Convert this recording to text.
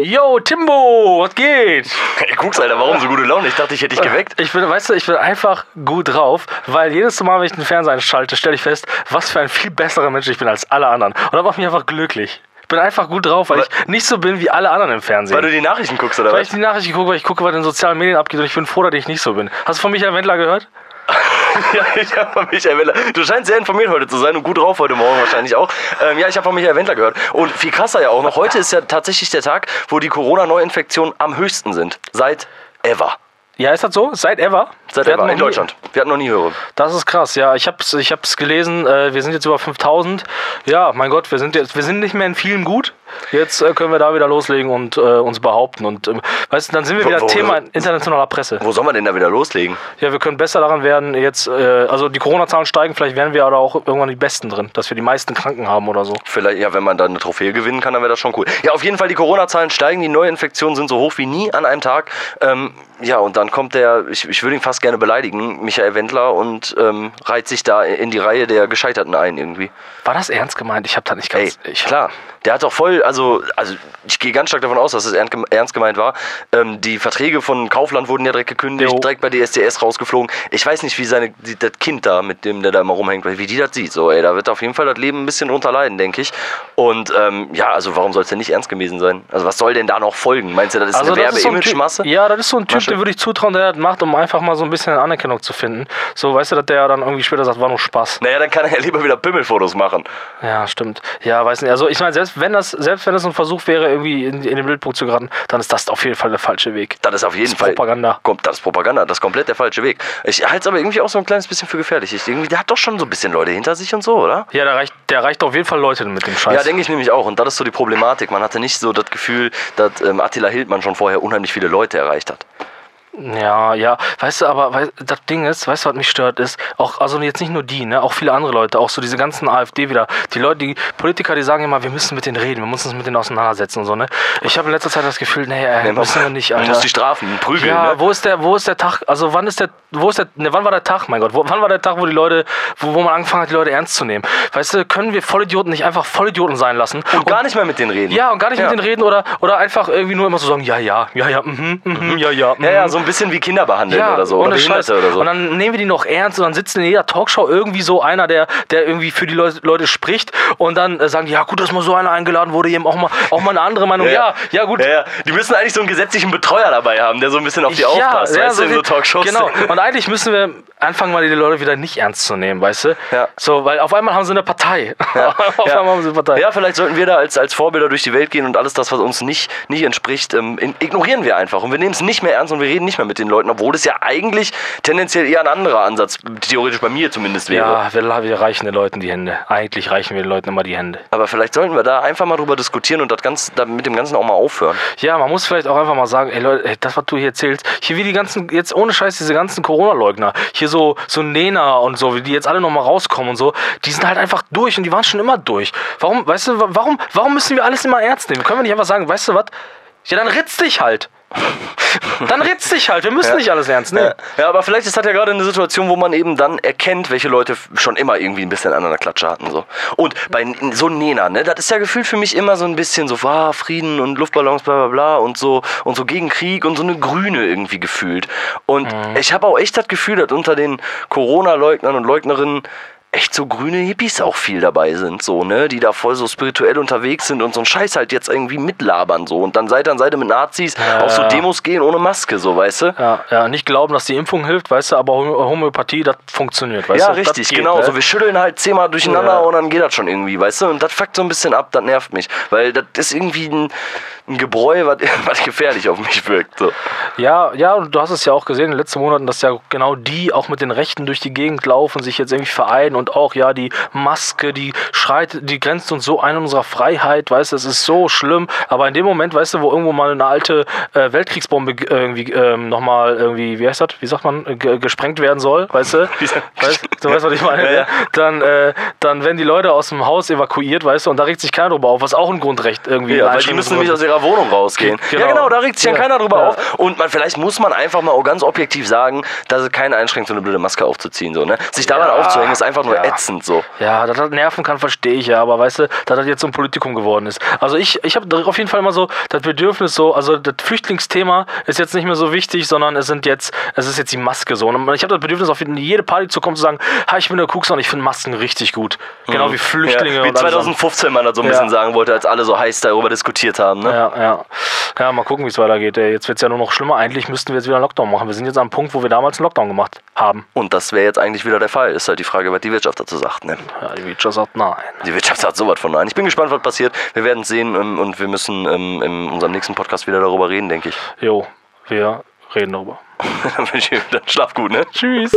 Yo, Timbo, was geht? Ey, guck's, Alter, warum so gute Laune? Ich dachte, ich hätte dich geweckt. Ich bin, weißt du, ich bin einfach gut drauf, weil jedes Mal, wenn ich den Fernseher einschalte, stelle ich fest, was für ein viel besserer Mensch ich bin als alle anderen. Und das macht mich einfach glücklich. Ich bin einfach gut drauf, weil Aber- ich nicht so bin wie alle anderen im Fernsehen. Weil du die Nachrichten guckst, oder weil was? ich die Nachrichten gucke, weil ich gucke, was in den sozialen Medien abgeht und ich bin froh, dass ich nicht so bin. Hast du von Michael Wendler gehört? ja, ich habe von Michael Wendler. Du scheinst sehr informiert heute zu sein und gut drauf heute Morgen wahrscheinlich auch. Ähm, ja, ich habe von Michael Wendler gehört. Und viel krasser ja auch noch, heute ist ja tatsächlich der Tag, wo die Corona-Neuinfektionen am höchsten sind. Seit ever. Ja, ist das so? Seit ever? Seit Wir ever. In Deutschland. Wir hatten noch nie höhere. Das ist krass, ja. Ich hab's, ich hab's gelesen, äh, wir sind jetzt über 5000. Ja, mein Gott, wir sind jetzt, wir sind nicht mehr in vielen gut. Jetzt äh, können wir da wieder loslegen und äh, uns behaupten. Und ähm, weißt du, dann sind wir Wo- wieder wo- Thema in internationaler Presse. Wo soll man denn da wieder loslegen? Ja, wir können besser daran werden, jetzt, äh, also die Corona-Zahlen steigen, vielleicht werden wir aber auch irgendwann die Besten drin, dass wir die meisten Kranken haben oder so. Vielleicht, ja, wenn man dann eine Trophäe gewinnen kann, dann wäre das schon cool. Ja, auf jeden Fall, die Corona-Zahlen steigen, die Neuinfektionen sind so hoch wie nie an einem Tag. Ähm, ja, und dann kommt der, ich, ich würde ihn fast gerne beleidigen, Michael Wendler, und ähm, reiht sich da in die Reihe der Gescheiterten ein irgendwie. War das ernst gemeint? Ich habe da nicht Ey, ganz. ich, klar. Der hat doch voll, also, also ich gehe ganz stark davon aus, dass es ernst gem- ernst gemeint war. Ähm, die Verträge von Kaufland wurden ja direkt gekündigt, Jo. direkt bei DSDS rausgeflogen. Ich weiß nicht, wie seine, die, das Kind da, mit dem der da immer rumhängt, wie die das sieht. So, ey, da wird auf jeden Fall das Leben ein bisschen drunter leiden, denke ich. Und ähm, ja, also warum soll es denn nicht ernst gewesen sein? Also was soll denn da noch folgen? Meinst du, das ist eine Also das ist so ein Werbe-Image-Masse? ja, das ist so ein Typ, Masche? den würde ich zutrauen, der das macht, um einfach mal so ein bisschen Anerkennung zu finden. So, weißt du, dass der dann irgendwie später sagt, war nur Spaß. Naja, dann kann er ja lieber wieder Pimmelfotos machen. Ja, stimmt. Ja, weiß nicht. Also ich meine, selbst wenn das, selbst wenn das ein Versuch wäre, irgendwie in, in den Bildpunkt zu geraten, dann ist das auf jeden Fall der falsche Weg. Das ist auf jeden Das Fall. Propaganda. Kommt, das ist Propaganda, das ist komplett der falsche Weg. Ich halte es aber irgendwie auch so ein kleines bisschen für gefährlich. Ich, irgendwie, der hat doch schon so ein bisschen Leute hinter sich und so, oder? Ja, der reicht, der reicht auf jeden Fall Leute mit dem Scheiß. Ja, denke ich nämlich auch. Und das ist so die Problematik. Man hatte nicht so das Gefühl, dass ähm, Attila Hildmann schon vorher unheimlich viele Leute erreicht hat. Ja, ja, weißt du, aber wei- das Ding ist, weißt du, was mich stört, ist, auch, also jetzt nicht nur die, ne, auch viele andere Leute, auch so diese ganzen AfD wieder, die Leute, die Politiker, die sagen immer, wir müssen mit denen reden, wir müssen uns mit denen auseinandersetzen und so, ne. Ich habe in letzter Zeit das Gefühl, nee, äh, müssen wir nicht, Man Alter. muss die strafen, prügeln. ja, ne? wo ist der, wo ist der Tag, also wann ist der, wo ist der, ne, wann war der Tag, mein Gott, wo, wann war der Tag, wo die Leute, wo, wo man angefangen hat, die Leute ernst zu nehmen? Weißt du, können wir Vollidioten nicht einfach Vollidioten sein lassen? Und gar nicht mehr mit denen reden. ja, und gar nicht Ja. mit denen reden oder, oder einfach irgendwie nur immer so sagen, ja, ja, ja, ja, mhm, mhm, ja, ja, mhm. Ja, ja, so ein bisschen wie Kinder behandeln oder so. Oder Behinderte Scheiß. oder so. Und dann nehmen wir die noch ernst und dann sitzt in jeder Talkshow irgendwie so einer, der, der irgendwie für die Leute, Leute spricht und dann äh, sagen, die, ja gut, dass mal so einer eingeladen wurde, eben auch mal, auch mal eine andere Meinung. Ja, ja, gut. Ja, ja. Die müssen eigentlich so einen gesetzlichen Betreuer dabei haben, der so ein bisschen auf die aufpasst. weißt du, in so Talkshows. Genau. Und eigentlich müssen wir anfangen, mal die Leute wieder nicht ernst zu nehmen, weißt du? Ja. So, weil auf einmal haben sie eine Partei. auf Ja. einmal haben sie eine Partei. Ja, vielleicht sollten wir da als, als Vorbilder durch die Welt gehen und alles das, was uns nicht, nicht entspricht, ähm, ignorieren wir einfach. Und wir nehmen es nicht mehr ernst und wir reden nicht mehr mit den Leuten, obwohl es ja eigentlich tendenziell eher ein anderer Ansatz, theoretisch bei mir zumindest wäre. Ja, wir, wir reichen den Leuten die Hände. Eigentlich reichen wir den Leuten immer die Hände. Aber vielleicht sollten wir da einfach mal drüber diskutieren und das Ganze, da mit dem Ganzen auch mal aufhören. Ja, man muss vielleicht auch einfach mal sagen, ey Leute, ey, das, was du hier erzählst, hier wie die ganzen, jetzt ohne Scheiß, diese ganzen Corona-Leugner, hier so, so Nena und so, wie die jetzt alle nochmal rauskommen und so, die sind halt einfach durch und die waren schon immer durch. Warum, weißt du, wa- warum, warum müssen wir alles immer ernst nehmen? Können wir nicht einfach sagen, weißt du was? Ja, dann ritz dich halt. Dann ritz dich halt. Wir müssen nicht alles ernst nehmen. Ja, ja, aber vielleicht ist das ja gerade eine Situation, wo man eben dann erkennt, welche Leute schon immer irgendwie ein bisschen an einer Klatsche hatten. So. Und bei so Nena, ne, das ist ja gefühlt für mich immer so ein bisschen so, ah, Frieden und Luftballons, bla bla bla und so und so gegen Krieg und so eine Grüne irgendwie gefühlt. Und ich habe auch echt das Gefühl, dass unter den Corona-Leugnern und Leugnerinnen echt so grüne Hippies auch viel dabei sind, so, ne, die da voll so spirituell unterwegs sind und so einen Scheiß halt jetzt irgendwie mitlabern, so. Und dann Seite an Seite mit Nazis auf so ja. Demos gehen ohne Maske, so, weißt du? Ja, ja, nicht glauben, dass die Impfung hilft, weißt du, aber Homö- Homöopathie, das funktioniert, weißt ja, du? Das richtig, geht, genau. ne? So, wir schütteln halt zehnmal durcheinander Ja. und dann geht das schon irgendwie, weißt du? Und das fuckt so ein bisschen ab, das nervt mich. Weil das ist irgendwie ein, ein Gebräu, was, was gefährlich auf mich wirkt. So. Ja, ja, und du hast es ja auch gesehen in den letzten Monaten, dass ja genau die auch mit den Rechten durch die Gegend laufen, sich jetzt irgendwie vereinen und auch, ja, die Maske, die schreit, die grenzt uns so ein in unserer Freiheit, weißt du, es ist so schlimm. Aber in dem Moment, weißt du, wo irgendwo mal eine alte äh, Weltkriegsbombe irgendwie ähm, nochmal irgendwie, wie heißt das, wie sagt man, ge- gesprengt werden soll, weißt du? weißt, du weißt, was ich meine? Ja, ja. Dann, äh, dann werden die Leute aus dem Haus evakuiert, weißt du, und da regt sich keiner drüber auf, was auch ein Grundrecht irgendwie Ja, eine weil die müssen nämlich aus Einschränkung ihrer Wohnung rausgehen. Genau. Ja, genau, da regt sich dann Ja. keiner drüber Ja. auf. Und man, vielleicht muss man einfach mal auch ganz objektiv sagen, dass es keine einschränkt, so eine blöde Maske aufzuziehen. So, ne? Sich daran Ja. aufzuhängen, ist einfach nur Ja. ätzend so. Ja, dass das nerven kann, verstehe ich ja, aber weißt du, dass das jetzt so ein Politikum geworden ist. Also ich, ich habe auf jeden Fall immer so das Bedürfnis so, also das Flüchtlingsthema ist jetzt nicht mehr so wichtig, sondern es sind jetzt, es ist jetzt die Maske so. Und ich habe das Bedürfnis, auf jede Party zu kommen, zu sagen, ha, ich bin der Kuxer und ich finde Masken richtig gut. Genau wie Flüchtlinge Mhm. Ja, wie und alles andere. 2015 man das so ein Ja. bisschen sagen wollte, als alle so heiß darüber diskutiert haben. Ne? Ja, ja. Ja, mal gucken, wie es weitergeht. Ey. Jetzt wird es ja nur noch schlimmer. Eigentlich müssten wir jetzt wieder einen Lockdown machen. Wir sind jetzt am Punkt, wo wir damals einen Lockdown gemacht haben. Und das wäre jetzt eigentlich wieder der Fall. Ist halt die Frage, was die Wirtschaft dazu sagt. Ne? Ja, die Wirtschaft sagt nein. Die Wirtschaft sagt sowas von nein. Ich bin gespannt, was passiert. Wir werden es sehen ähm, und wir müssen ähm, in unserem nächsten Podcast wieder darüber reden, denke ich. Jo, wir reden darüber. Dann ich schlaf gut, ne? Tschüss.